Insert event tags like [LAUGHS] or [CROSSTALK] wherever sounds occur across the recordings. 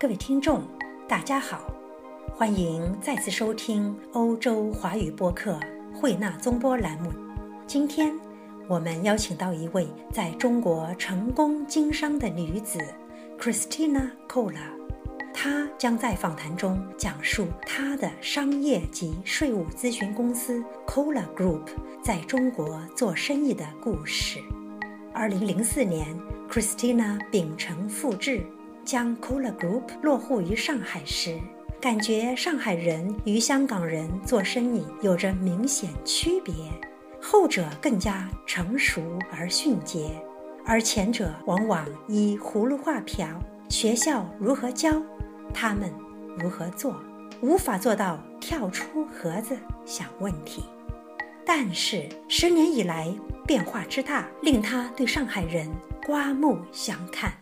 各位听众，大家好，欢迎再次收听欧洲华语播客慧纳综播栏目。今天我们邀请到一位在中国成功经商的女子，Christina Kola。她将在访谈中讲述她的商业及税务咨询公司 Kola Group 在中国做生意的故事。二零零四年，Christina 秉承复制，将 Kola Group 落户于上海时，感觉上海人与香港人做生意有着明显区别，后者更加成熟而迅捷，而前者往往以葫芦画瓢，学校如何教。他们如何做，无法做到跳出盒子想问题。但是十年以来变化之大，令他对上海人刮目相看。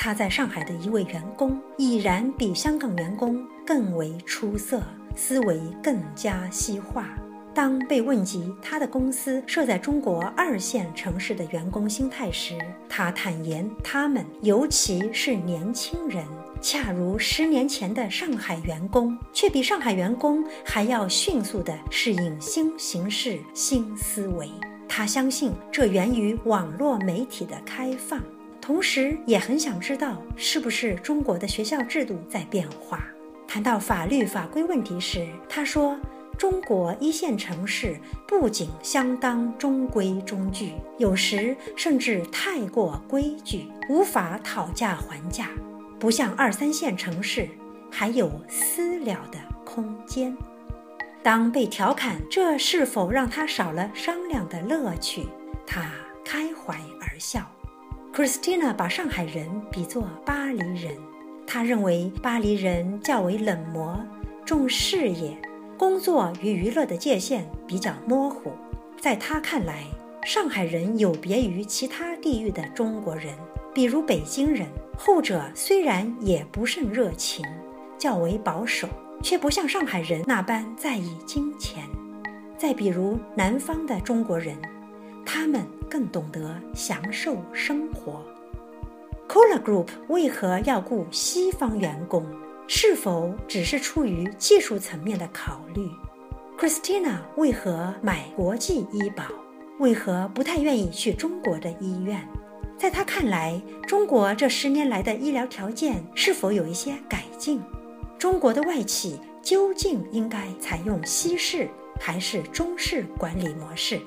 他在上海的一位员工，已然比香港员工更为出色，思维更加西化。当被问及他的公司设在中国二线城市的员工心态时，他坦言，他们尤其是年轻人。恰如十年前的上海员工，却比上海员工还要迅速地适应新形势、新思维。他相信这源于网络媒体的开放，同时也很想知道是不是中国的学校制度在变化。谈到法律法规问题时，他说：“中国一线城市不仅相当中规中矩，有时甚至太过规矩，无法讨价还价。”不像二三线城市，还有私了的空间。当被调侃这是否让他少了商量的乐趣，他开怀而笑。Christina 把上海人比作巴黎人，他认为巴黎人较为冷漠，重事业，工作与娱乐的界限比较模糊。在他看来，上海人有别于其他地域的中国人。比如北京人，后者虽然也不甚热情，较为保守，却不像上海人那般在意金钱。再比如南方的中国人，他们更懂得享受生活。Cola Group 为何要雇西方员工？是否只是出于技术层面的考虑？Christina 为何买国际医保？为何不太愿意去中国的医院？在他看来，中国这十年来的医疗条件是否有一些改进？中国的外企究竟应该采用西式还是中式管理模式？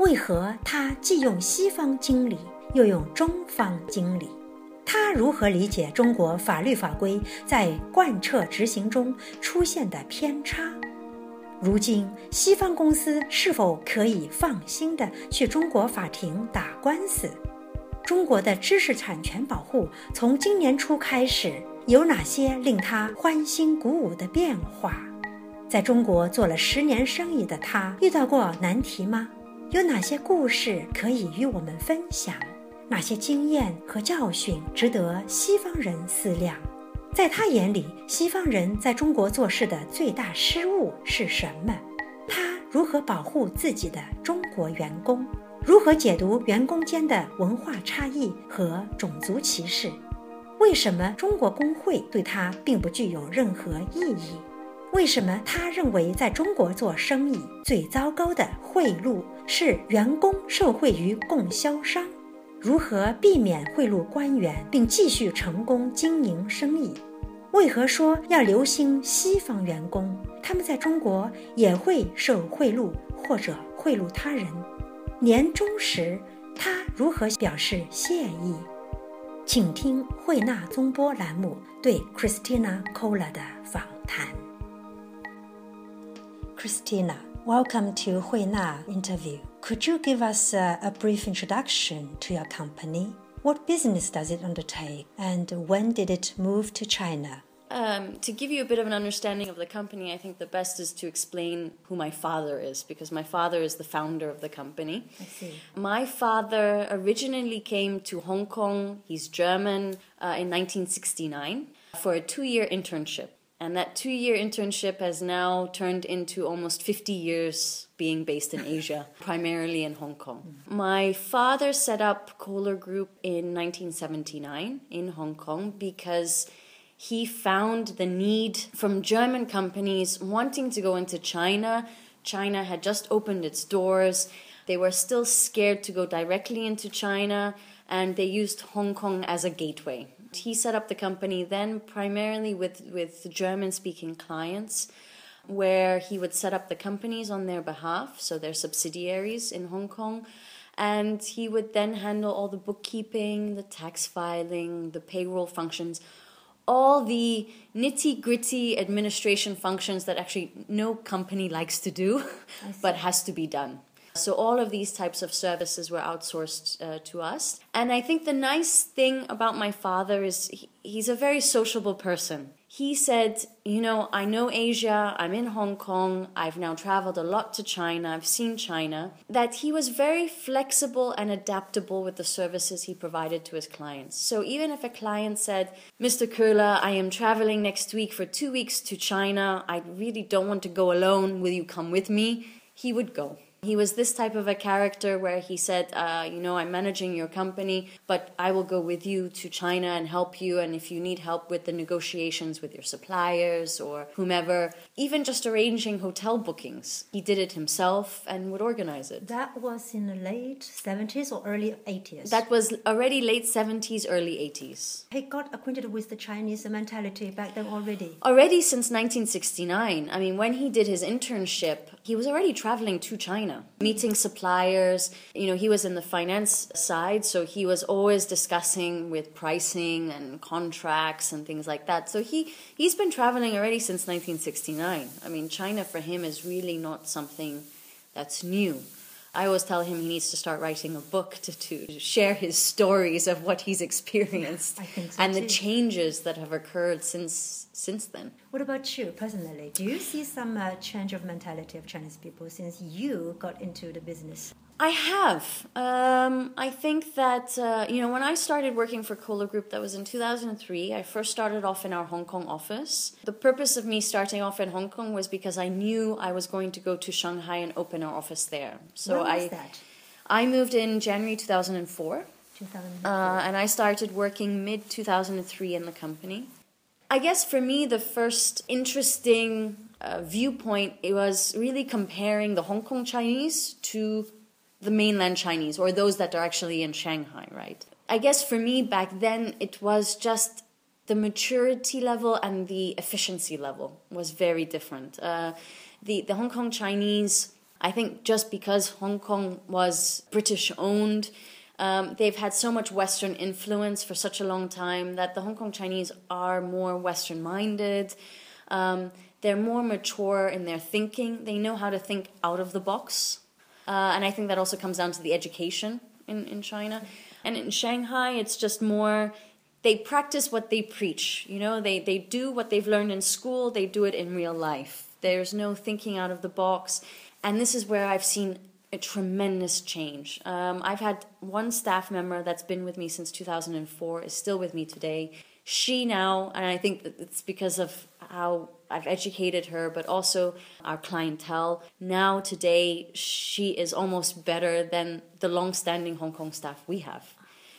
为何他既用西方经理又用中方经理？他如何理解中国法律法规在贯彻执行中出现的偏差？如今，西方公司是否可以放心地去中国法庭打官司？中国的知识产权保护从今年初开始有哪些令他欢欣鼓舞的变化？在中国做了十年生意的他遇到过难题吗？有哪些故事可以与我们分享？哪些经验和教训值得西方人思量？在他眼里，西方人在中国做事的最大失误是什么？他如何保护自己的中国员工？如何解读员工间的文化差异和种族歧视？为什么中国工会对他并不具有任何意义？为什么他认为在中国做生意最糟糕的贿赂是员工受贿于供销商？如何避免贿赂官员并继续成功经营生意？为何说要留心西方员工？他们在中国也会受贿赂或者贿赂他人？年终时，他如何表示谢意？请听慧纳综播栏目对 Christina Kola 的访谈。Christina, welcome to Hui Na interview. Could you give us a, a brief introduction to your company? What business does it undertake, and when did it move to China? Um, to give you a bit of an understanding of the company, I think the best is to explain who my father is because my father is the founder of the company. I see. My father originally came to Hong Kong, he's German, uh, in 1969 for a two year internship. And that two year internship has now turned into almost 50 years being based in Asia, [LAUGHS] primarily in Hong Kong. My father set up Koehler Group in 1979 in Hong Kong because he found the need from German companies wanting to go into China. China had just opened its doors. They were still scared to go directly into China, and they used Hong Kong as a gateway. He set up the company then primarily with, with German speaking clients, where he would set up the companies on their behalf, so their subsidiaries in Hong Kong. And he would then handle all the bookkeeping, the tax filing, the payroll functions, all the nitty gritty administration functions that actually no company likes to do, but has to be done. So all of these types of services were outsourced uh, to us. And I think the nice thing about my father is he, he's a very sociable person. He said, You know, I know Asia, I'm in Hong Kong, I've now traveled a lot to China, I've seen China, that he was very flexible and adaptable with the services he provided to his clients. So even if a client said, Mr. Koehler, I am traveling next week for two weeks to China, I really don't want to go alone, will you come with me? He would go. He was this type of a character where he said, uh, You know, I'm managing your company, but I will go with you to China and help you. And if you need help with the negotiations with your suppliers or whomever, even just arranging hotel bookings, he did it himself and would organize it. That was in the late 70s or early 80s? That was already late 70s, early 80s. He got acquainted with the Chinese mentality back then already? Already since 1969. I mean, when he did his internship, he was already traveling to China meeting suppliers. You know, he was in the finance side, so he was always discussing with pricing and contracts and things like that. So he he's been traveling already since 1969. I mean, China for him is really not something that's new. I always tell him he needs to start writing a book to, to share his stories of what he's experienced [LAUGHS] so and too. the changes that have occurred since since then. What about you personally? Do you see some uh, change of mentality of Chinese people since you got into the business? I have. Um, I think that, uh, you know, when I started working for Koehler Group, that was in 2003, I first started off in our Hong Kong office. The purpose of me starting off in Hong Kong was because I knew I was going to go to Shanghai and open our office there. So when was I, that? I moved in January 2004. 2004. Uh, and I started working mid 2003 in the company. I guess for me, the first interesting uh, viewpoint it was really comparing the Hong Kong Chinese to the mainland Chinese or those that are actually in Shanghai, right? I guess for me back then, it was just the maturity level and the efficiency level was very different. Uh, the, the Hong Kong Chinese, I think just because Hong Kong was British owned, um, they've had so much Western influence for such a long time that the Hong Kong Chinese are more Western minded. Um, they're more mature in their thinking. They know how to think out of the box. Uh, and I think that also comes down to the education in, in China. And in Shanghai, it's just more they practice what they preach. You know, they, they do what they've learned in school, they do it in real life. There's no thinking out of the box. And this is where I've seen a tremendous change. Um, I've had one staff member that's been with me since 2004, is still with me today. She now, and I think it's because of how I've educated her, but also our clientele. Now, today, she is almost better than the long standing Hong Kong staff we have.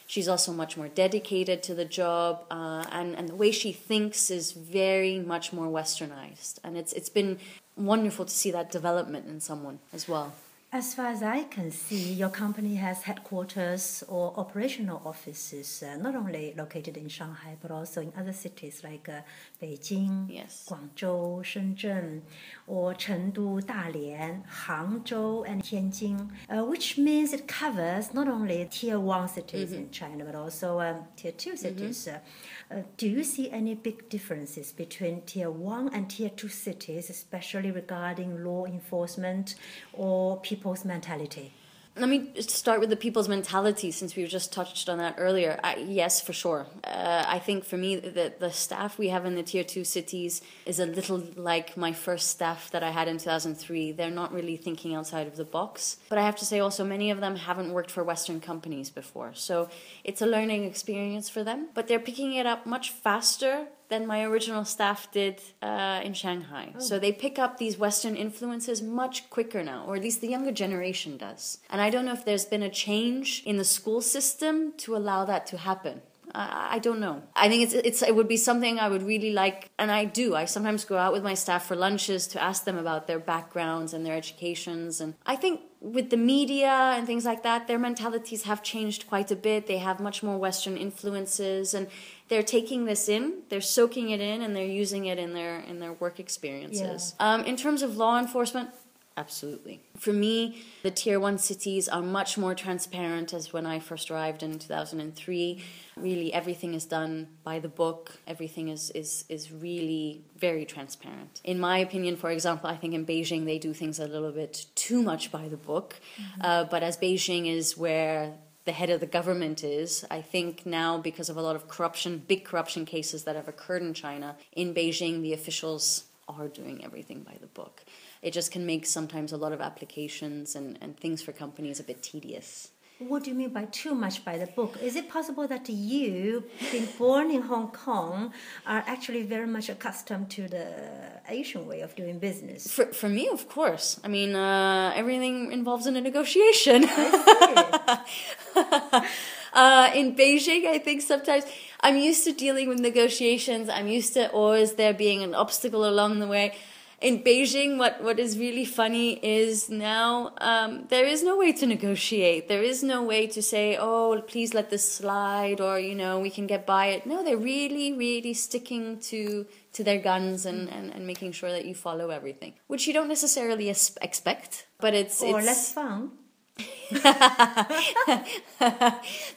She's also much more dedicated to the job, uh, and, and the way she thinks is very much more westernized. And it's, it's been wonderful to see that development in someone as well. As far as I can see, your company has headquarters or operational offices uh, not only located in Shanghai but also in other cities like uh, Beijing, yes. Guangzhou, Shenzhen, or Chengdu, Dalian, Hangzhou, and Tianjin, uh, which means it covers not only tier one cities mm-hmm. in China but also um, tier two mm-hmm. cities. Mm-hmm. do you see any big differences between tier one and tier two cities, especially regarding law enforcement or people's mentality? Let me start with the people's mentality since we just touched on that earlier. I, yes, for sure. Uh, I think for me, the, the staff we have in the tier two cities is a little like my first staff that I had in 2003. They're not really thinking outside of the box. But I have to say also, many of them haven't worked for Western companies before. So it's a learning experience for them. But they're picking it up much faster than my original staff did uh, in Shanghai. Oh. So they pick up these Western influences much quicker now, or at least the younger generation does. And I don't know if there's been a change in the school system to allow that to happen. I, I don't know. I think it's it's it would be something I would really like, and I do. I sometimes go out with my staff for lunches to ask them about their backgrounds and their educations, and I think with the media and things like that, their mentalities have changed quite a bit. They have much more Western influences, and they're taking this in, they're soaking it in, and they're using it in their in their work experiences. Yeah. Um, in terms of law enforcement, Absolutely. For me, the tier one cities are much more transparent as when I first arrived in 2003. Really, everything is done by the book. Everything is, is, is really very transparent. In my opinion, for example, I think in Beijing they do things a little bit too much by the book. Mm-hmm. Uh, but as Beijing is where the head of the government is. I think now, because of a lot of corruption, big corruption cases that have occurred in China, in Beijing, the officials are doing everything by the book it just can make sometimes a lot of applications and, and things for companies a bit tedious. What do you mean by too much by the book? Is it possible that you, being born in Hong Kong, are actually very much accustomed to the Asian way of doing business? For, for me, of course. I mean, uh, everything involves in a negotiation. [LAUGHS] Uh, in Beijing, I think sometimes I'm used to dealing with negotiations. I'm used to always there being an obstacle along the way in Beijing, what, what is really funny is now um, there is no way to negotiate. There is no way to say, oh, please let this slide, or you know, we can get by it. No, they're really, really sticking to to their guns and, and, and making sure that you follow everything, which you don't necessarily expect. But it's or it's, less fun. [LAUGHS]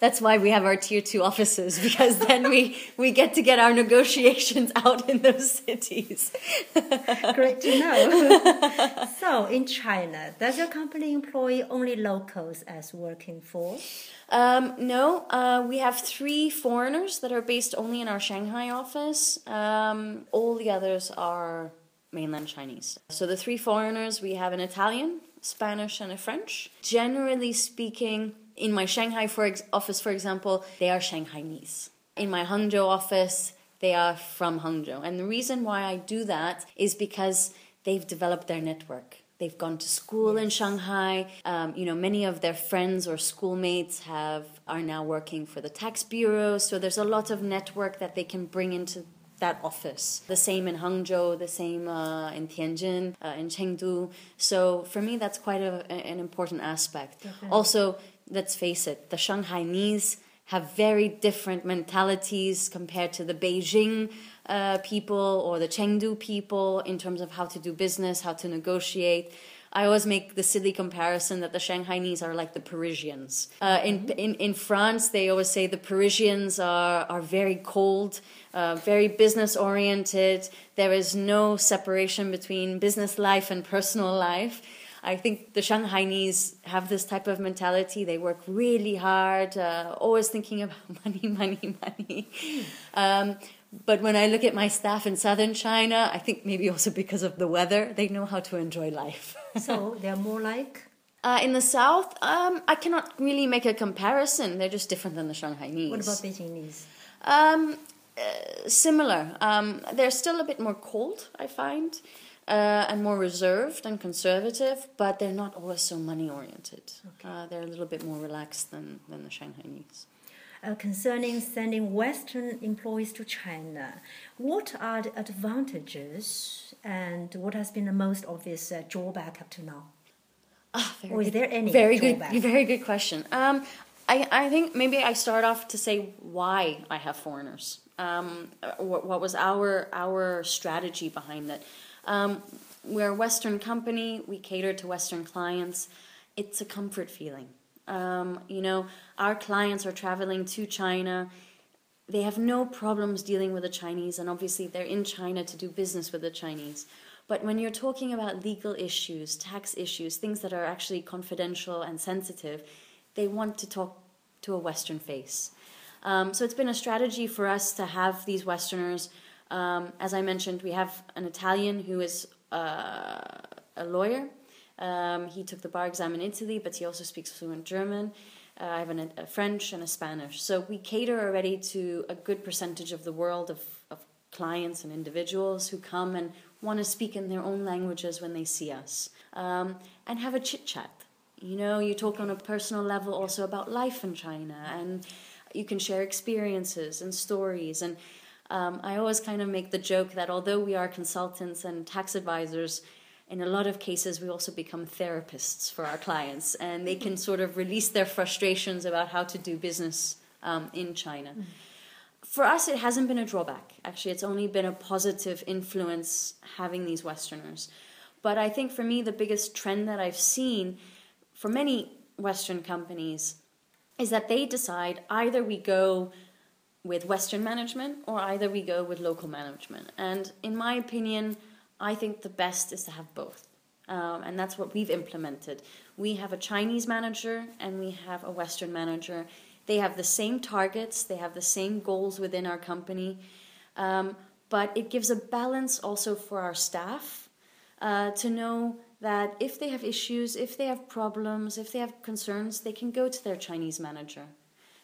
That's why we have our tier two offices because then we we get to get our negotiations out in those cities. [LAUGHS] Great to know. so in China, does your company employ only locals as working force? Um, no, uh, we have three foreigners that are based only in our Shanghai office. Um, all the others are mainland Chinese. So the three foreigners, we have an Italian, Spanish, and a French. Generally speaking, in my Shanghai for ex- office, for example, they are Shanghainese. In my Hangzhou office, they are from Hangzhou. And the reason why I do that is because they've developed their network. They've gone to school yes. in Shanghai. Um, you know, many of their friends or schoolmates have are now working for the tax bureau. So there's a lot of network that they can bring into that office. The same in Hangzhou, the same uh, in Tianjin, uh, in Chengdu. So for me, that's quite a, an important aspect. Okay. Also, let's face it, the Shanghainese have very different mentalities compared to the Beijing uh, people or the Chengdu people in terms of how to do business, how to negotiate. I always make the silly comparison that the Shanghainese are like the Parisians. Uh, in, mm-hmm. in in France, they always say the Parisians are are very cold, uh, very business oriented. There is no separation between business life and personal life. I think the Shanghainese have this type of mentality. They work really hard, uh, always thinking about [LAUGHS] money, money, money. Hmm. Um, but when I look at my staff in southern China, I think maybe also because of the weather, they know how to enjoy life. [LAUGHS] so they're more like? Uh, in the south, um, I cannot really make a comparison. They're just different than the Shanghainese. What about Beijingese? Um, uh, similar. Um, they're still a bit more cold, I find, uh, and more reserved and conservative, but they're not always so money oriented. Okay. Uh, they're a little bit more relaxed than, than the Shanghainese uh, concerning sending Western employees to China. What are the advantages and what has been the most obvious uh, drawback up to now? Oh, or is there any very drawback? good, [LAUGHS] very good question. Um, I, I think maybe I start off to say why I have foreigners. Um, what, what, was our our strategy behind it? Um, we're a Western company. We cater to Western clients. It's a comfort feeling. Um, you know, our clients are traveling to China. They have no problems dealing with the Chinese, and obviously they're in China to do business with the Chinese. But when you're talking about legal issues, tax issues, things that are actually confidential and sensitive, they want to talk to a Western face. Um, so it's been a strategy for us to have these Westerners. Um, as I mentioned, we have an Italian who is uh, a lawyer um, he took the bar exam in Italy, but he also speaks fluent German. Uh, I have an, a French and a Spanish. So we cater already to a good percentage of the world of, of clients and individuals who come and want to speak in their own languages when they see us um, and have a chit chat. You know, you talk on a personal level also about life in China and You can share experiences and stories. And um, I always kind of make the joke that although we are consultants and tax advisors, in a lot of cases, we also become therapists for our clients, and they can sort of release their frustrations about how to do business um, in China. Mm. For us, it hasn't been a drawback. Actually, it's only been a positive influence having these Westerners. But I think for me, the biggest trend that I've seen for many Western companies is that they decide either we go with Western management or either we go with local management. And in my opinion, I think the best is to have both. Um, and that's what we've implemented. We have a Chinese manager and we have a Western manager. They have the same targets, they have the same goals within our company, um, but it gives a balance also for our staff uh, to know that if they have issues, if they have problems, if they have concerns, they can go to their Chinese manager.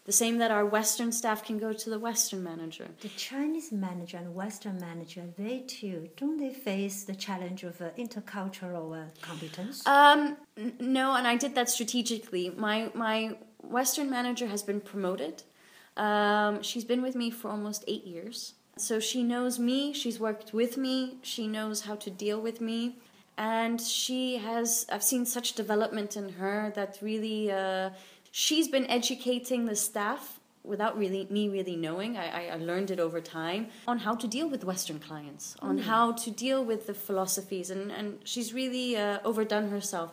The same that our Western staff can go to the Western manager. The Chinese manager and Western manager, they too, don't they face the challenge of uh, intercultural uh, competence? Um, n- no, and I did that strategically. My, my Western manager has been promoted. Um, she's been with me for almost eight years. So she knows me, she's worked with me, she knows how to deal with me. And she has, I've seen such development in her that really. Uh, she's been educating the staff without really me really knowing. I, I learned it over time on how to deal with western clients on mm. how to deal with the philosophies and, and she's really uh, overdone herself.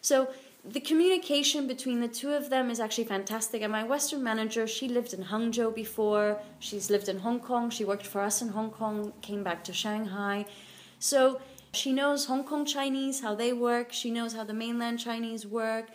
So the communication between the two of them is actually fantastic. And my western manager she lived in hangzhou before. She's lived in hong kong. She worked for us in hong kong came back to shanghai. So she knows hong kong chinese how they work. She knows how the mainland chinese work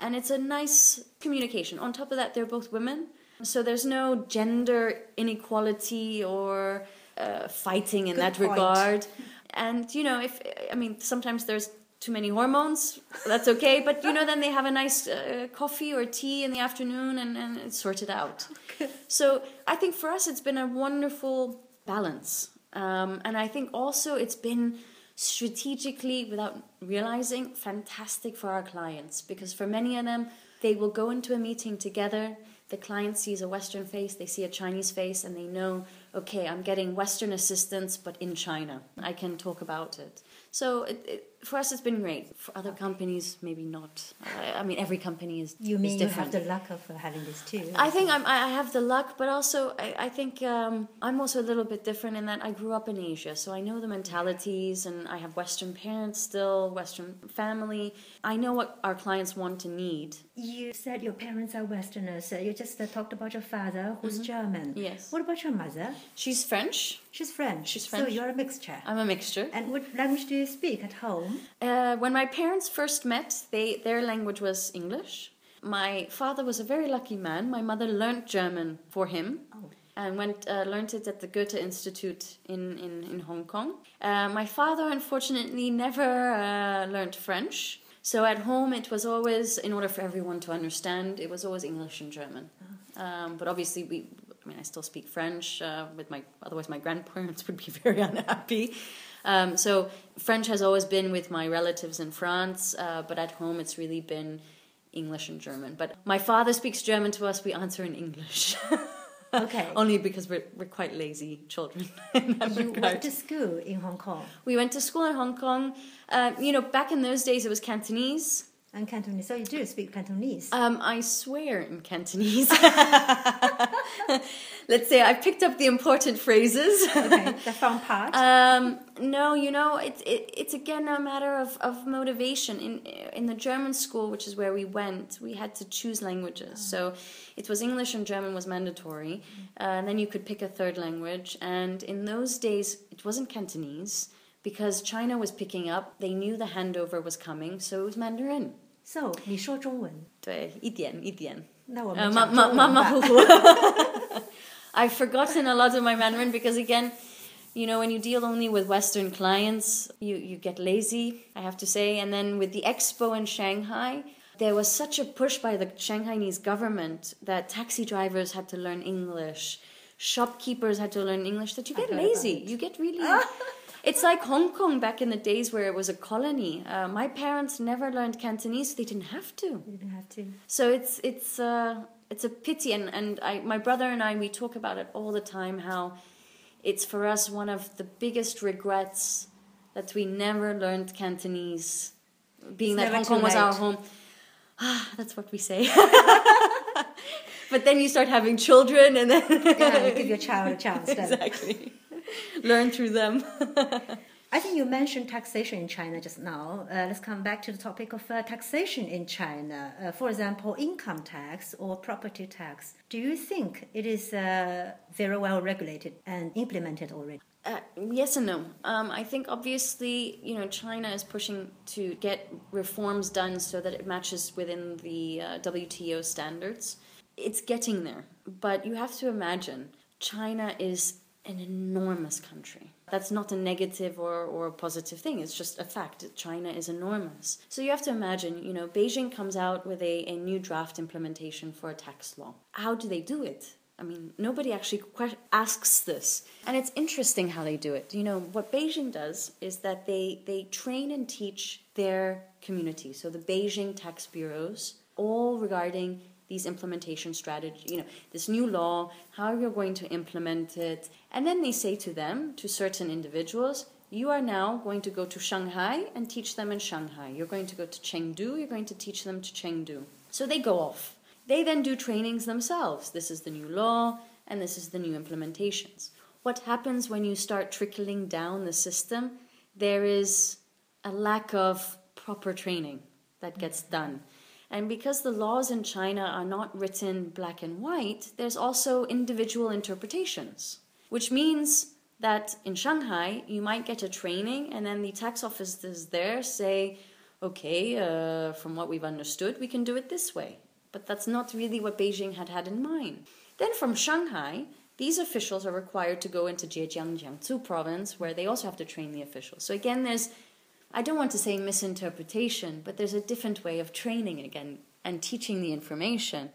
and it's a nice communication. On top of that, they're both women, so there's no gender inequality or uh, fighting in Good that point. regard. And you know, if I mean, sometimes there's too many hormones. That's okay, but you know, then they have a nice uh, coffee or tea in the afternoon, and, and it's sorted out. Okay. So I think for us, it's been a wonderful balance, um, and I think also it's been strategically, without realizing, fantastic for our clients because for many of them, they will go into a meeting together. The client sees a Western face, they see a Chinese face, and they know, okay, I'm getting Western assistance, but in China. I can talk about it. So it, it, for us, it's been great. For other companies, maybe not. I, I mean, every company is. You mean is you have the luck of having this too? I think I'm, I have the luck, but also I, I think um, I'm also a little bit different in that I grew up in Asia, so I know the mentalities, and I have Western parents still, Western family. I know what our clients want and need. You said your parents are Westerners. you just uh, talked about your father, who's mm-hmm. German. Yes. What about your mother? She's French. She's French. She's French. So you're a mixture. I'm a mixture. And what language do you speak at home? Uh, when my parents first met, they their language was English. My father was a very lucky man. My mother learned German for him. Oh. And went uh, learned it at the Goethe Institute in, in, in Hong Kong. Uh, my father, unfortunately, never uh, learned French. So at home, it was always, in order for everyone to understand, it was always English and German. Oh. Um, but obviously, we I mean, I still speak French uh, with my, otherwise my grandparents [LAUGHS] would be very unhappy. Um, so French has always been with my relatives in France, uh, but at home it's really been English and German. But my father speaks German to us, we answer in English. [LAUGHS] okay. Only because we're, we're quite lazy children. [LAUGHS] you regard. went to school in Hong Kong? We went to school in Hong Kong. Uh, you know, back in those days it was Cantonese. And Cantonese. So you do speak Cantonese? Um, I swear in Cantonese. [LAUGHS] Let's say I picked up the important phrases. okay, the [LAUGHS] fun part. Um, no, you know, it's it, it's again a matter of, of motivation. In in the German school, which is where we went, we had to choose languages. Oh. So it was English and German was mandatory, uh, and then you could pick a third language. And in those days, it wasn't Cantonese because China was picking up. They knew the handover was coming, so it was Mandarin. So 你说中文？对，一点一点。那我们讲中文吧。I've forgotten [LAUGHS] a lot of my Mandarin because again, you know, when you deal only with Western clients, you, you get lazy, I have to say. And then with the expo in Shanghai, there was such a push by the Shanghainese government that taxi drivers had to learn English, shopkeepers had to learn English, that you get lazy. You get really [LAUGHS] It's like Hong Kong back in the days where it was a colony. Uh, my parents never learned Cantonese; they didn't have to. They didn't have to. So it's it's uh, it's a pity, and and I, my brother and I, we talk about it all the time. How it's for us one of the biggest regrets that we never learned Cantonese, being It's that Hong Kong was our home. Ah, that's what we say. [LAUGHS] but then you start having children, and then Yeah, give your child a chance. then. [LAUGHS] exactly [LAUGHS] learn through them. [LAUGHS] I think you mentioned taxation in China just now. Uh, let's come back to the topic of uh, taxation in China. Uh, for example, income tax or property tax. Do you think it is uh, very well regulated and implemented already? Uh, yes and no. Um, I think obviously, you know, China is pushing to get reforms done so that it matches within the uh, WTO standards. It's getting there, but you have to imagine China is an enormous country. That's not a negative or, or a positive thing. It's just a fact. China is enormous. So you have to imagine, you know, Beijing comes out with a, a new draft implementation for a tax law. How do they do it? I mean, nobody actually asks this. And it's interesting how they do it. You know, what Beijing does is that they, they train and teach their community, so the Beijing tax bureaus, all regarding these implementation strategy, you know, this new law, how you're going to implement it. And then they say to them, to certain individuals, you are now going to go to Shanghai and teach them in Shanghai. You're going to go to Chengdu, you're going to teach them to Chengdu. So they go off. They then do trainings themselves. This is the new law and this is the new implementations. What happens when you start trickling down the system? There is a lack of proper training that gets done. And because the laws in China are not written black and white, there's also individual interpretations, which means that in Shanghai, you might get a training, and then the tax officers there say, okay, uh, from what we've understood, we can do it this way. But that's not really what Beijing had had in mind. Then from Shanghai, these officials are required to go into Zhejiang, Jiangsu province, where they also have to train the officials. So again, there's I don't want to say misinterpretation, but there's a different way of training again and teaching the information,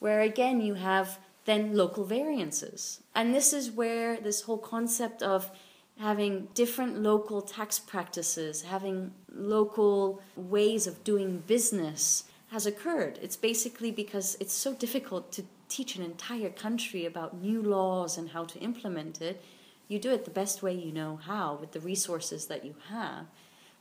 where again you have then local variances. And this is where this whole concept of having different local tax practices, having local ways of doing business has occurred. It's basically because it's so difficult to teach an entire country about new laws and how to implement it. You do it the best way you know how with the resources that you have.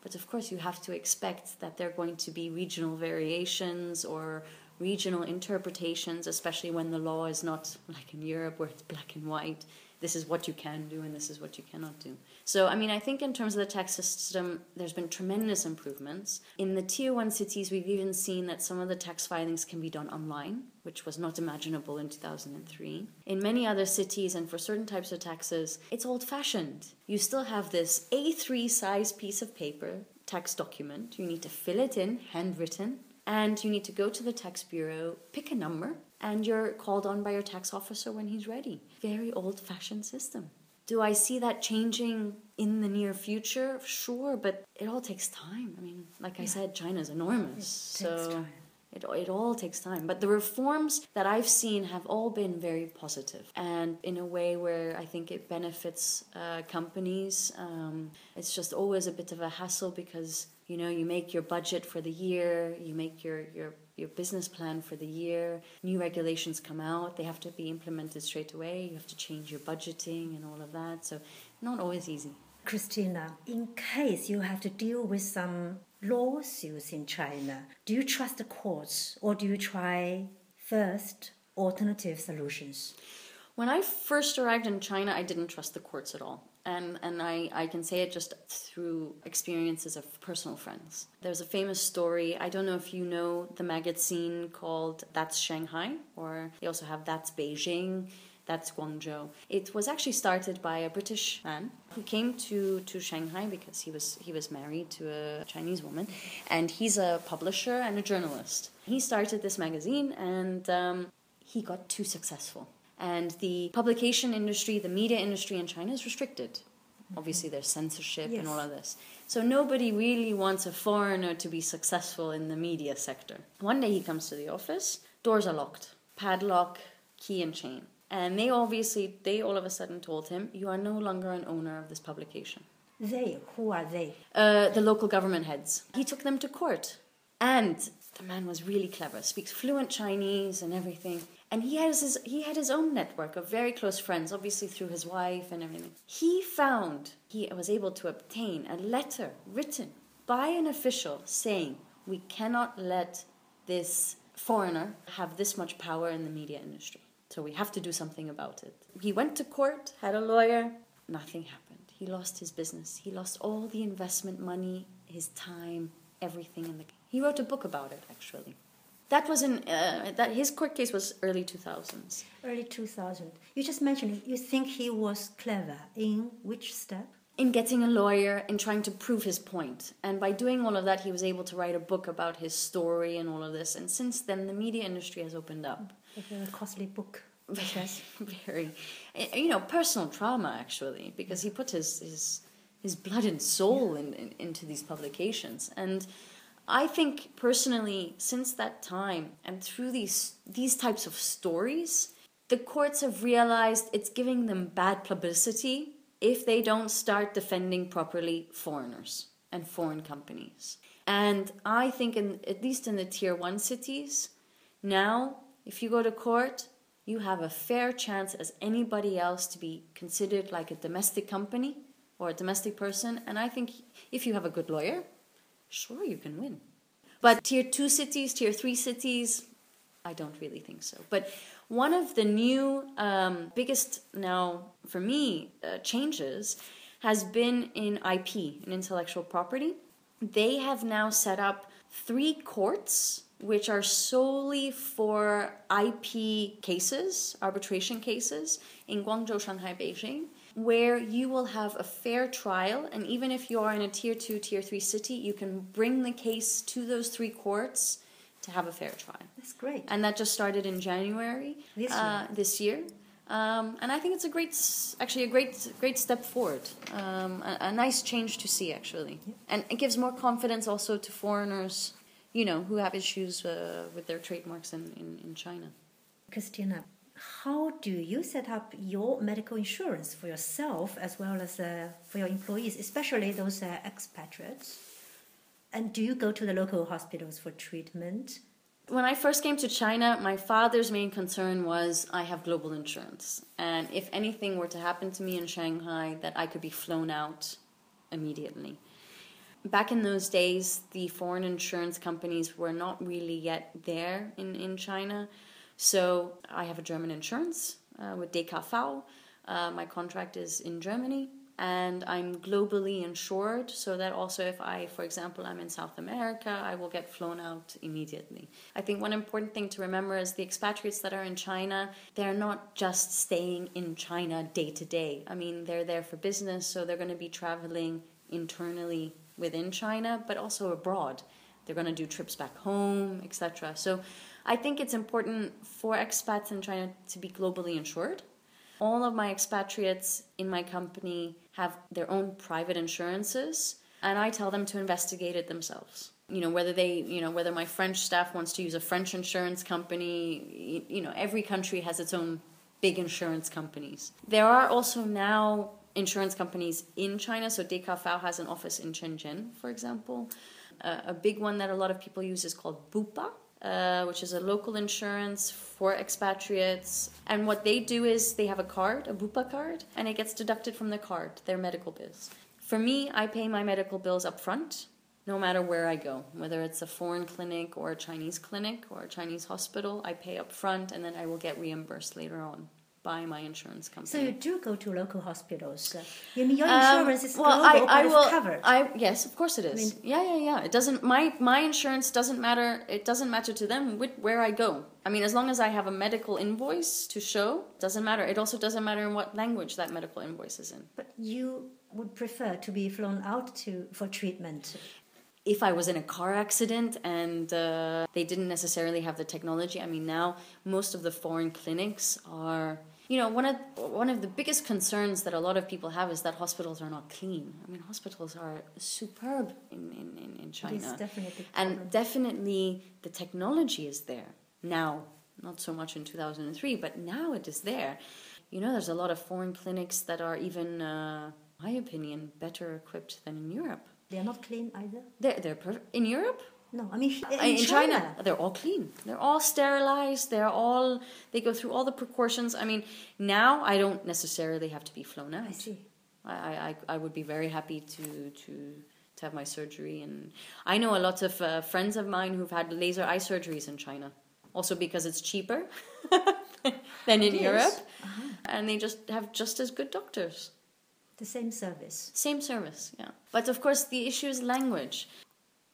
But of course, you have to expect that there are going to be regional variations or regional interpretations, especially when the law is not like in Europe where it's black and white. This is what you can do and this is what you cannot do. So, I mean, I think in terms of the tax system, there's been tremendous improvements. In the tier one cities, we've even seen that some of the tax filings can be done online, which was not imaginable in 2003. In many other cities, and for certain types of taxes, it's old fashioned. You still have this A3 size piece of paper, tax document. You need to fill it in, handwritten, and you need to go to the tax bureau, pick a number, and you're called on by your tax officer when he's ready. Very old fashioned system. Do I see that changing in the near future? Sure, but it all takes time. I mean, like I said, China's enormous. It takes so time. It, it all takes time. But the reforms that I've seen have all been very positive and in a way where I think it benefits uh, companies. Um, it's just always a bit of a hassle because you know you make your budget for the year, you make your your your business plan for the year. New regulations come out; they have to be implemented straight away. You have to change your budgeting and all of that. So not always easy. Kristina, in case you have to deal with some lawsuits in China, do you trust the courts or do you try first alternative solutions? When I first arrived in China, I didn't trust the courts at all. And, and I, I can say it just through experiences of personal friends. There's a famous story. I don't know if you know the magazine called That's Shanghai, or they also have That's Beijing, That's Guangzhou. It was actually started by a British man who came to, to Shanghai because he was, he was married to a Chinese woman. And he's a publisher and a journalist. He started this magazine and um, he got too successful and the publication industry, the media industry in China is restricted. Obviously, there's censorship Yes. and all of this. So, nobody really wants a foreigner to be successful in the media sector. One day he comes to the office, doors are locked, padlock, key and chain. And they obviously, they all of a sudden told him, You are no longer an owner of this publication. They, who are they? Uh, the local government heads. He took them to court. And The man was really clever, speaks fluent Chinese and everything. And he has his he had his own network of very close friends, obviously through his wife and everything. He found he was able to obtain a letter written by an official saying we cannot let this foreigner have this much power in the media industry. So we have to do something about it. He went to court, had a lawyer, nothing happened. He lost his business. He lost all the investment money, his time, everything in the He wrote a book about it actually. That was in uh, that his court case was early 2000s. Early 2000. You just mentioned you think he was clever in which step? in getting a lawyer in trying to prove his point and by doing all of that he was able to write a book about his story and all of this and since then the media industry has opened up a costly book. Very, very. You know personal trauma actually because he put his his his blood and soul in, in, into these publications. And I think personally since that time and through these these types of stories the courts have realized it's giving them bad publicity if they don't start defending properly foreigners and foreign companies. And I think, in, at least in the tier one cities, now if you go to court, you have a fair chance as anybody else to be considered like a domestic company or a domestic person. And I think if you have a good lawyer, sure, you can win. But tier two cities, tier three cities, I don't really think so. But one of the new um, biggest now for me uh, changes has been in IP, in intellectual property. They have now set up three courts which are solely for IP cases, arbitration cases in Guangzhou, Shanghai, Beijing, where you will have a fair trial. And even if you are in a tier two, tier three city, you can bring the case to those three courts to have a fair trial. That's great. And that just started in January this uh, year. this year. Um, and I think it's a great, actually a great, great step forward. Um, a, a, nice change to see, actually, yeah. and it gives more confidence also to foreigners, you know, who have issues uh, with their trademarks in, in, in China. Kristina, how do you set up your medical insurance for yourself as well as uh, for your employees, especially those uh, expatriates? And do you go to the local hospitals for treatment? When I first came to China, my father's main concern was I have global insurance. And if anything were to happen to me in Shanghai, that I could be flown out immediately. Back in those days, the foreign insurance companies were not really yet there in, in China. So I have a German insurance uh, with DKV. Uh, my contract is in Germany and I'm globally insured so that also if I, for example, I'm in South America, I will get flown out immediately. I think one important thing to remember is the expatriates that are in China, they're not just staying in China day to day. I mean, they're there for business, so they're going to be traveling internally within China, but also abroad. They're going to do trips back home, etc. So I think it's important for expats in China to be globally insured. All of my expatriates in my company have their own private insurances, and I tell them to investigate it themselves. You know, whether they, you know, whether my French staff wants to use a French insurance company, you know, every country has its own big insurance companies. There are also now insurance companies in China. So DKV has an office in Shenzhen, for example. Uh, a big one that a lot of people use is called Bupa, uh, which is a local insurance for expatriates. And what they do is they have a card, a Bupa card, and it gets deducted from the card, their medical bills. For me, I pay my medical bills up front, no matter where I go, whether it's a foreign clinic or a Chinese clinic or a Chinese hospital, I pay up front and then I will get reimbursed later on by my insurance company. So you do go to local hospitals. You mean your Um, insurance is well, global, I, I will. covered. I yes, of course it is. mean- yeah, yeah, yeah. It doesn't. My my insurance doesn't matter. It doesn't matter to them with, where I go. I mean, as long as I have a medical invoice to show, it doesn't matter. It also doesn't matter in what language that medical invoice is in. but you would prefer to be flown out to for treatment. if I was in a car accident and uh, they didn't necessarily have the technology, I mean, now most of the foreign clinics are. You know, one of one of the biggest concerns that a lot of people have is that hospitals are not clean. I mean, hospitals are superb in, in, in, in China. Definitely and problem. definitely the technology is there now. Not so much in 2003, but now it is there. You know, there's a lot of foreign clinics that are even, uh, my opinion, better equipped than in Europe. They are not clean either. They're, they're perf- in Europe. No, I mean in, in China. China, they're all clean. They're all sterilized. They're all they go through all the precautions. I mean, now I don't necessarily have to be flown out. I see. I, I, I would be very happy to to to have my surgery, and I know a lot of uh, friends of mine who've had laser eye surgeries in China, also because it's cheaper [LAUGHS] than in Europe, Uh-huh. and they just have just as good doctors. The same service. Same service, yeah. But of course, the issue is language.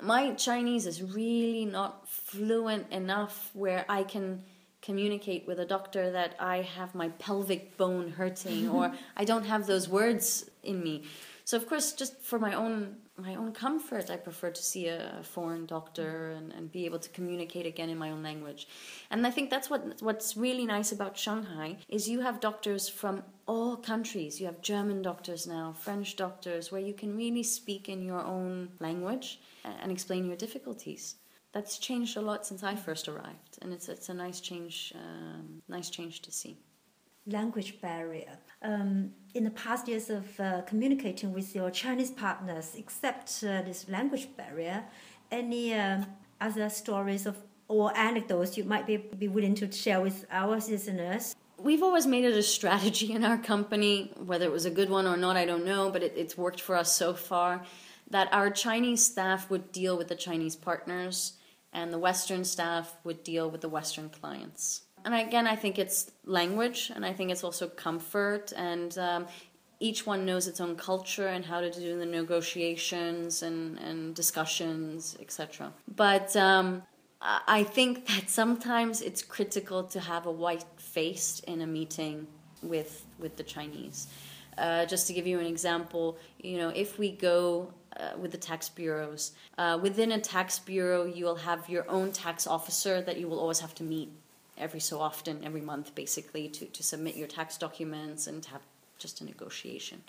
My Chinese is really not fluent enough where I can communicate with a doctor that I have my pelvic bone hurting or [LAUGHS] I don't have those words in me. So of course, just for my own my own comfort, I prefer to see a, a foreign doctor and, and be able to communicate again in my own language. And I think that's what what's really nice about Shanghai is you have doctors from all countries. You have German doctors now, French doctors, where you can really speak in your own language and, explain your difficulties. That's changed a lot since I first arrived, and it's it's a nice change, um, nice change to see. language barrier. Um, in the past years of uh, communicating with your Chinese partners, except uh, this language barrier, any um other stories of or anecdotes you might be, be willing to share with our listeners? We've always made it a strategy in our company, whether it was a good one or not, I don't know, but it, it's worked for us so far, that our Chinese staff would deal with the Chinese partners and the Western staff would deal with the Western clients. And again, I think it's language and I think it's also comfort and um, each one knows its own culture and how to do the negotiations and, and discussions, etc. But um, I I think that sometimes it's critical to have a white face in a meeting with with the Chinese. Uh, just to give you an example, you know, if we go uh, with the tax bureaus, uh, within a tax bureau, you will have your own tax officer that you will always have to meet every so often, every month, basically, to, to submit your tax documents and to have just a negotiation.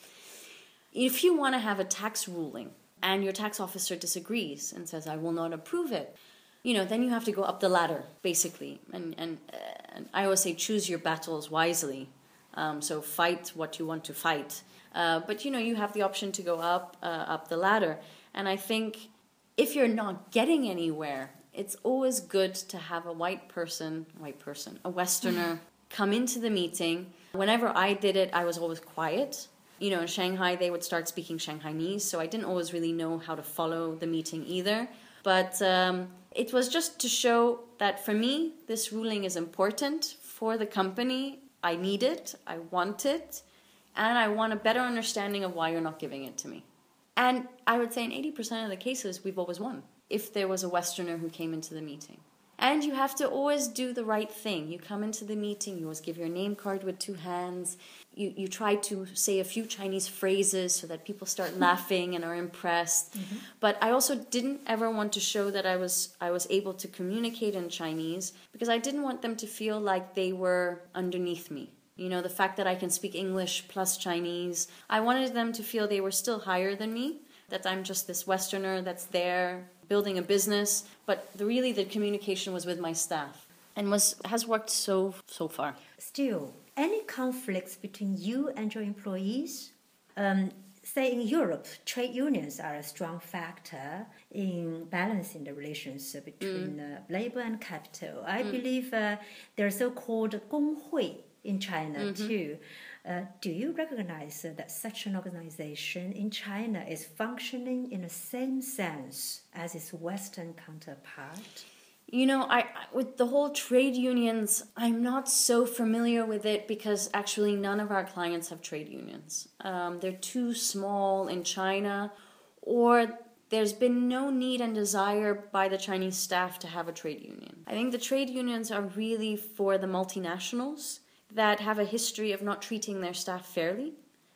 If you want to have a tax ruling and your tax officer disagrees and says, I will not approve it, you know, then you have to go up the ladder, basically. And, and, uh, and I always say, choose your battles wisely. Um, so fight what you want to fight. Uh, but, you know, you have the option to go up, uh, up the ladder. And I think if you're not getting anywhere, it's always good to have a white person, white person, a Westerner, [LAUGHS] come into the meeting. Whenever I did it, I was always quiet. You know, in Shanghai, they would start speaking Shanghainese, so I didn't always really know how to follow the meeting either. But um, it was just to show that for me, this ruling is important for the company. I need it, I want it, and I want a better understanding of why you're not giving it to me. And I would say in 80% of the cases, we've always won if there was a Westerner who came into the meeting. And you have to always do the right thing. You come into the meeting, you always give your name card with two hands. You, you try to say a few Chinese phrases so that people start [LAUGHS] laughing and are impressed. Mm-hmm. But I also didn't ever want to show that I was I was able to communicate in Chinese because I didn't want them to feel like they were underneath me. You know, the fact that I can speak English plus Chinese, I wanted them to feel they were still higher than me, that I'm just this Westerner that's there building a business, but the, really the communication was with my staff and was has worked so so far. Still, any conflicts between you and your employees? Um, say in Europe, trade unions are a strong factor in balancing the relations between uh, labor and capital. I believe uh, there are so-called 工会 in China too. Uh, do you recognize that such an organization in China is functioning in the same sense as its Western counterpart? You know, I- with the whole trade unions, I'm not so familiar with it because actually none of our clients have trade unions. Um, they're too small in China, or there's been no need and desire by the Chinese staff to have a trade union. I think the trade unions are really for the multinationals that have a history of not treating their staff fairly.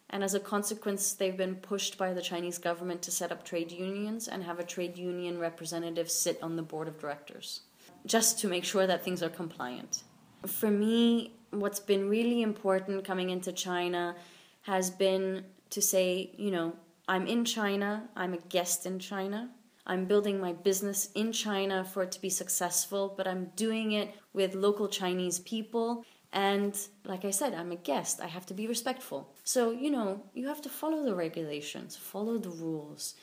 And as a consequence, they've been pushed by the Chinese government to set up trade unions and have a trade union representative sit on the board of directors, just to make sure that things are compliant. For me, what's been really important coming into China has been to say, you know, I'm in China, I'm a guest in China, I'm building my business in China for it to be successful, but I'm doing it with local Chinese people. And like I said, I'm a guest. I have to be respectful. So, you know, you have to follow the regulations, follow the rules,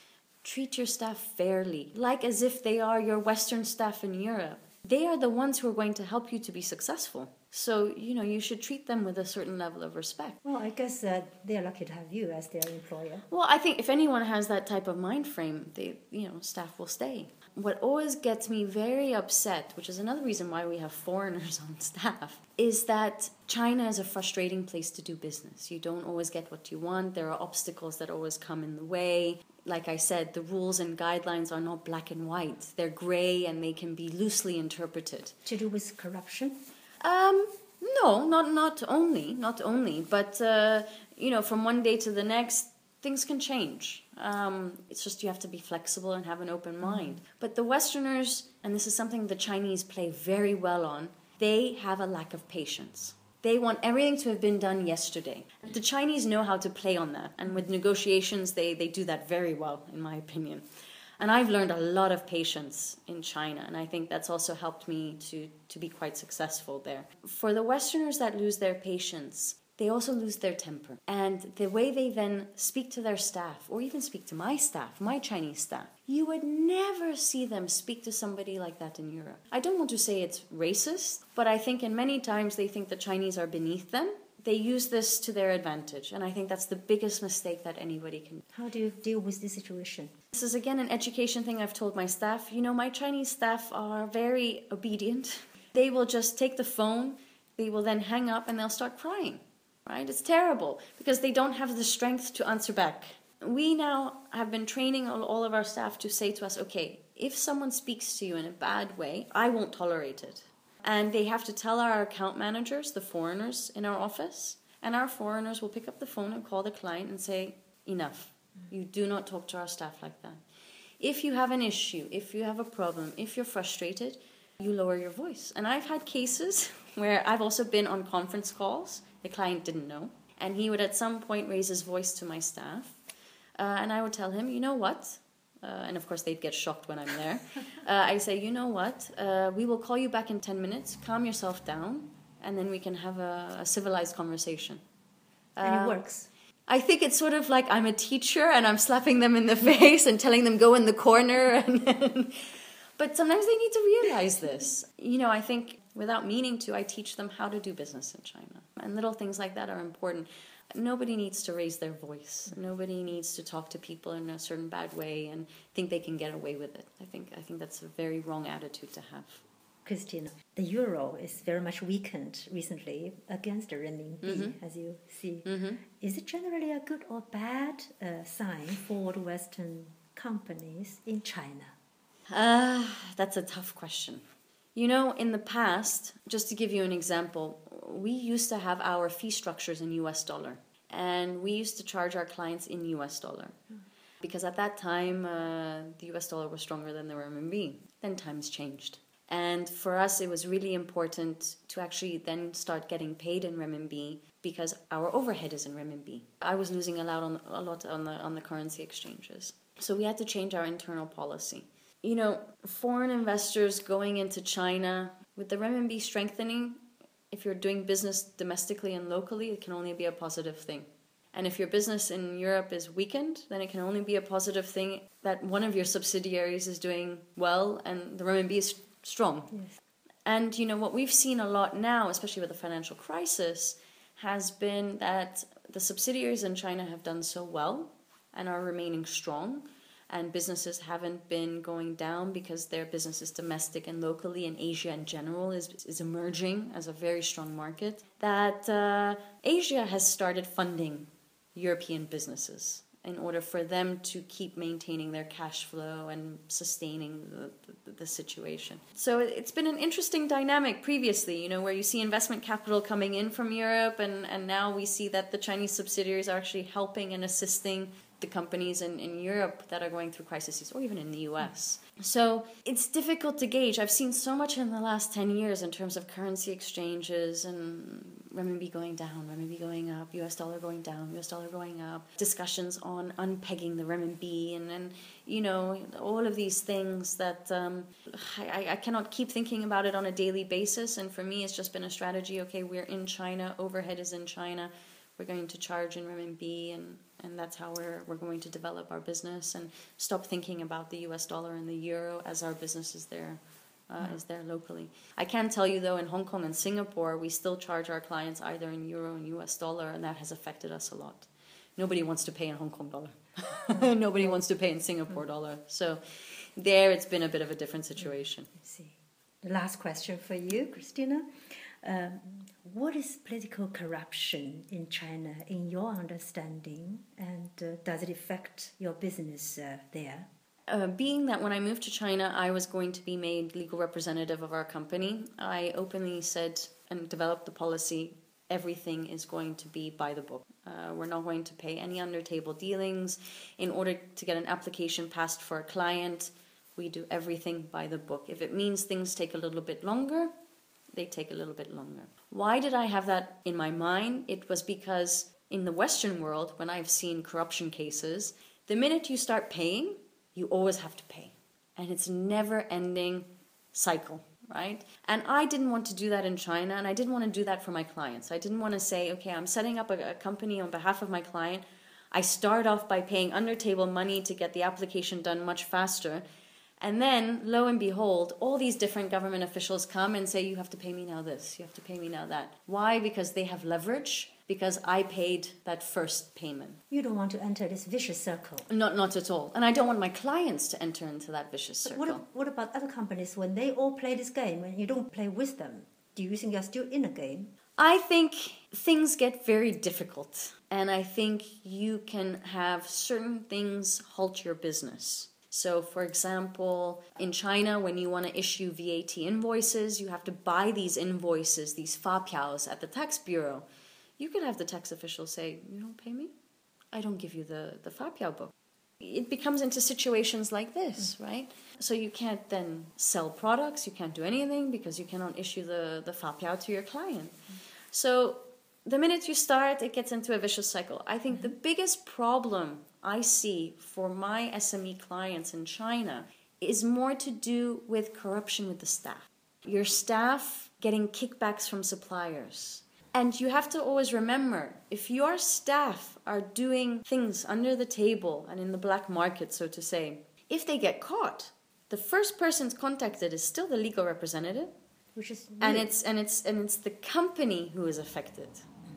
treat your staff fairly, like as if they are your Western staff in Europe. They are the ones who are going to help you to be successful. So, you know, you should treat them with a certain level of respect. Well, I guess uh, they're lucky to have you as their employer. Well, I think if anyone has that type of mind frame, they, you know, staff will stay. What always gets me very upset, which is another reason why we have foreigners [LAUGHS] on staff, is that China is a frustrating place to do business. You don't always get what you want. There are obstacles that always come in the way like I said, the rules and guidelines are not black and white. They're gray and they can be loosely interpreted. To do with corruption? Um, no, not not only, not only, but uh, you know, from one day to the next, things can change. Um, it's just you have to be flexible and have an open mind. But the Westerners, and this is something the Chinese play very well on, they have a lack of patience. They want everything to have been done yesterday. The Chinese know how to play on that, and with negotiations, they, they do that very well, in my opinion. And I've learned a lot of patience in China, and I think that's also helped me to, to be quite successful there. For the Westerners that lose their patience, they also lose their temper. And the way they then speak to their staff, or even speak to my staff, my Chinese staff, you would never see them speak to somebody like that in Europe. I don't want to say it's racist, but I think in many times they think the Chinese are beneath them. They use this to their advantage, and I think that's the biggest mistake that anybody can. How do you deal with this situation? This is again an education thing I've told my staff. You know, my Chinese staff are very obedient. They will just take the phone, they will then hang up, and they'll start crying right? It's terrible because they don't have the strength to answer back. We now have been training all of our staff to say to us, okay, if someone speaks to you in a bad way, I won't tolerate it. And they have to tell our account managers, the foreigners in our office, and our foreigners will pick up the phone and call the client and say, enough. You do not talk to our staff like that. If you have an issue, if you have a problem, if you're frustrated, you lower your voice. And I've had cases [LAUGHS] where I've also been on conference calls the client didn't know. And he would at some point raise his voice to my staff. Uh, and I would tell him, you know what? Uh, and of course, they'd get shocked when I'm there. [LAUGHS] Uh, I say, you know what? Uh, we will call you back in 10 minutes. Calm yourself down. And then we can have a, a civilized conversation. and it uh, works. I think it's sort of like I'm a teacher and I'm slapping them in the [LAUGHS] face and telling them go in the corner. [LAUGHS] And, and but sometimes they need to realize this. You know, I think without meaning to, I teach them how to do business in China. And little things like that are important. Nobody needs to raise their voice. Nobody needs to talk to people in a certain bad way and think they can get away with it. I think I think that's a very wrong attitude to have. Kristina, the euro is very much weakened recently against the renminbi, mm-hmm. as you see. Mm-hmm. Is it generally a good or bad uh, sign for the Western companies in China? Uh, that's a tough question. You know, in the past, just to give you an example, we used to have our fee structures in US dollar, and we used to charge our clients in US dollar. Because at that time, uh, the US dollar was stronger than the renminbi. Then times changed. And for us, it was really important to actually then start getting paid in renminbi because our overhead is in renminbi. I was losing a lot on, a lot on the, on the currency exchanges. So we had to change our internal policy you know, foreign investors going into China with the renminbi strengthening, if you're doing business domestically and locally, it can only be a positive thing. And if your business in Europe is weakened, then it can only be a positive thing that one of your subsidiaries is doing well and the renminbi is strong. Yes. And you know what we've seen a lot now, especially with the financial crisis, has been that the subsidiaries in China have done so well and are remaining strong and businesses haven't been going down because their business is domestic and locally and asia in general is, is emerging as a very strong market that uh, asia has started funding european businesses in order for them to keep maintaining their cash flow and sustaining the, the, the, situation. So it's been an interesting dynamic previously, you know, where you see investment capital coming in from Europe, and, and now we see that the Chinese subsidiaries are actually helping and assisting the companies in, in Europe that are going through crises, or even in the US. So it's difficult to gauge. I've seen so much in the last 10 years in terms of currency exchanges and renminbi going down, renminbi going up, US dollar going down, US dollar going up, discussions on unpegging the renminbi, and then, you know, all of these things that um, I, I cannot keep thinking about it on a daily basis. And for me, it's just been a strategy okay, we're in China, overhead is in China we're going to charge in renminbi and and that's how we're we're going to develop our business and stop thinking about the US dollar and the euro as our business is there uh, is there locally. I can tell you though, in Hong Kong and Singapore, we still charge our clients either in euro and US dollar, and that has affected us a lot. Nobody wants to pay in Hong Kong dollar. [LAUGHS] Nobody wants to pay in Singapore dollar. So there, it's been a bit of a different situation. I see. Last question for you, Kristina. Um, what is political corruption in China in your understanding, and uh, does it affect your business uh, there? Uh, being that when I moved to China, I was going to be made legal representative of our company, I openly said and developed the policy everything is going to be by the book. Uh, we're not going to pay any under table dealings. In order to get an application passed for a client, we do everything by the book. If it means things take a little bit longer, they take a little bit longer. Why did I have that in my mind? It was because in the Western world, when I've seen corruption cases, the minute you start paying, you always have to pay. And it's never ending cycle, right? And I didn't want to do that in China, and I didn't want to do that for my clients. I didn't want to say, okay, I'm setting up a, a company on behalf of my client. I start off by paying under table money to get the application done much faster. And then, lo and behold, all these different government officials come and say, You have to pay me now this, you have to pay me now that. Why? Because they have leverage because I paid that first payment. You don't want to enter this vicious circle. Not, not at all. And I don't want my clients to enter into that vicious circle. What, what about other companies when they all play this game and you don't play with them? Do you think you're still in a game? I think things get very difficult. And I think you can have certain things halt your business. So, for example, in China, when you want to issue VAT invoices, you have to buy these invoices, these fapiaos, at the tax bureau you could have the tax official say, You don't pay me? I don't give you the, the Fapiao book. It becomes into situations like this, mm. right? So you can't then sell products, you can't do anything because you cannot issue the, the Fapiao to your client. Mm. So the minute you start, it gets into a vicious cycle. I think mm-hmm. the biggest problem I see for my SME clients in China is more to do with corruption with the staff. Your staff getting kickbacks from suppliers, and you have to always remember if your staff are doing things under the table and in the black market, so to say, if they get caught, the first person's contacted is still the legal representative. Which is and it's and it's and it's the company who is affected,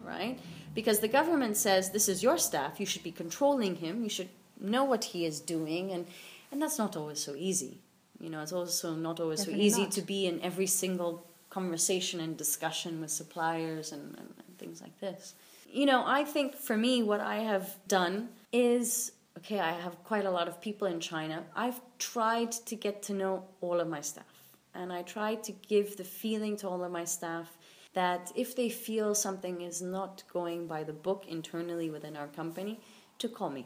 right? Because the government says this is your staff, you should be controlling him, you should know what he is doing, and and that's not always so easy. You know, it's also not always Definitely so easy not. to be in every single conversation and discussion with suppliers and, and, and things like this. You know, I think for me, what I have done is okay, I have quite a lot of people in China. I've tried to get to know all of my staff. And I try to give the feeling to all of my staff that if they feel something is not going by the book internally within our company, to call me,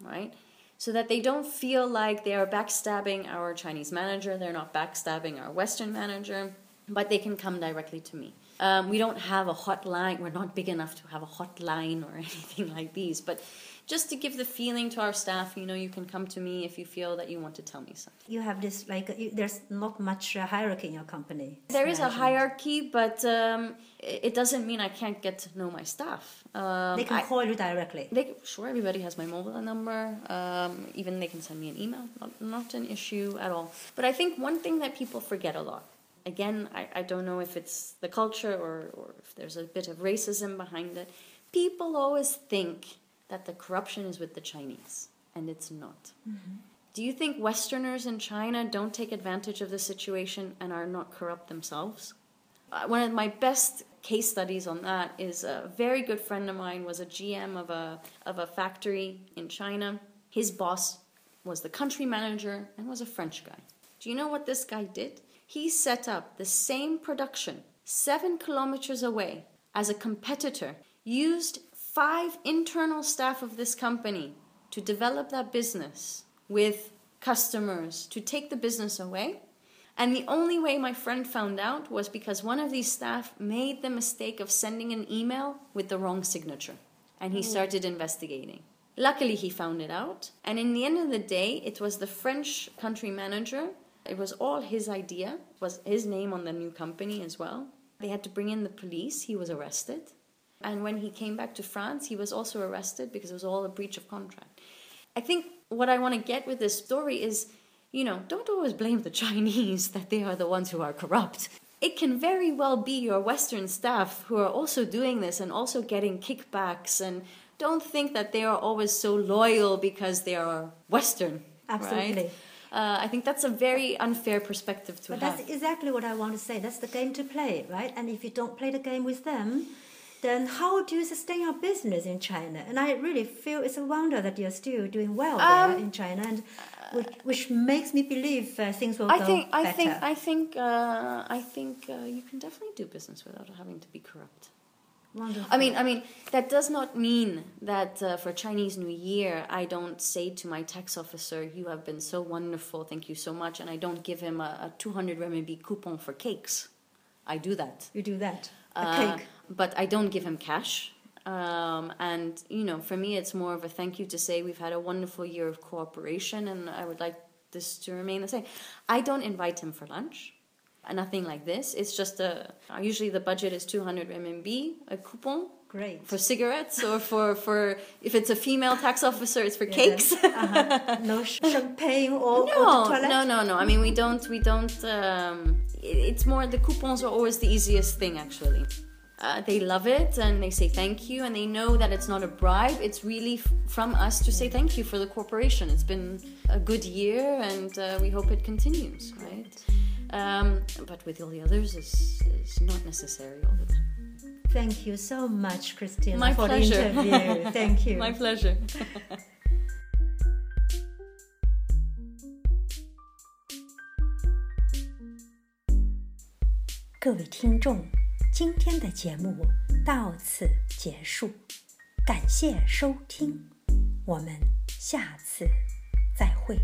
right? So that they don't feel like they are backstabbing our Chinese manager, they're not backstabbing our Western manager, but they can come directly to me. Um, we don't have a hotline. We're not big enough to have a hotline or [LAUGHS] anything like these. But just to give the feeling to our staff, you know, you can come to me if you feel that you want to tell me something. You have this like there's not much uh, hierarchy in your company. There is a hierarchy, but um, it doesn't mean I can't get to know my staff. Um, they can I, call you directly. They, sure, everybody has my mobile number. Um, even they can send me an email. Not, not an issue at all. But I think one thing that people forget a lot again, I, I don't know if it's the culture or, or if there's a bit of racism behind it. People always think that the corruption is with the Chinese, and it's not. Mm-hmm. Do you think Westerners in China don't take advantage of the situation and are not corrupt themselves? Uh, one of my best case studies on that is a very good friend of mine was a GM of a of a factory in China. His boss was the country manager and was a French guy. Do you know what this guy did? he set up the same production seven kilometers away as a competitor, used five internal staff of this company to develop that business with customers to take the business away. And the only way my friend found out was because one of these staff made the mistake of sending an email with the wrong signature. And he started investigating. Luckily, he found it out. And in the end of the day, it was the French country manager it was all his idea, it was his name on the new company as well. They had to bring in the police, he was arrested. And when he came back to France, he was also arrested because it was all a breach of contract. I think what I want to get with this story is, you know, don't always blame the [LAUGHS] Chinese that they are the ones who are corrupt. It can very well be your Western staff who are also doing this and also getting kickbacks. And don't think that they are always so loyal because they are Western. Absolutely. Right? Uh, I think that's a very unfair perspective to But have. that's exactly what I want to say. That's the game to play, right? And if you don't play the game with them, then how do you sustain your business in China? And I really feel it's a wonder that you're still doing well there Um, in China, and which, which makes me believe uh, things will I go think, better. I think, I think, uh, I think uh, you can definitely do business without having to be corrupt. Wonderful. I mean, I mean that does not mean that uh, for Chinese New Year I don't say to my tax officer, "You have been so wonderful, thank you so much," and I don't give him a, a 200 RMB coupon for cakes. I do that, you do that. A Uh, cake. But I don't give him cash. Um, and you know, for me, it's more of a thank you to say we've had a wonderful year of cooperation, and I would like this to remain the same. I don't invite him for lunch. Nothing like this. It's just a. Usually, the budget is 200 RMB, a coupon Great. for cigarettes, or for for if it's a female tax officer, it's for Yeah, cakes. uh-huh. No [LAUGHS] champagne or, or No, toilet. no, no, no. I mean, we don't, we don't. Um, it- it's more the coupons are always the easiest thing, actually Uh, they love it and they say thank you, and they know that it's not a bribe. It's really f- from us to say thank you for the corporation. It's been a good year, and uh, we hope it continues, right? Um, but with all the others, it's, it's not necessary all the time. Thank you so much, Christina, My for pleasure. the interview. [LAUGHS] Thank you. My pleasure. 各位听众， [LAUGHS] 今天的节目到此结束，感谢收听，我们下次再会。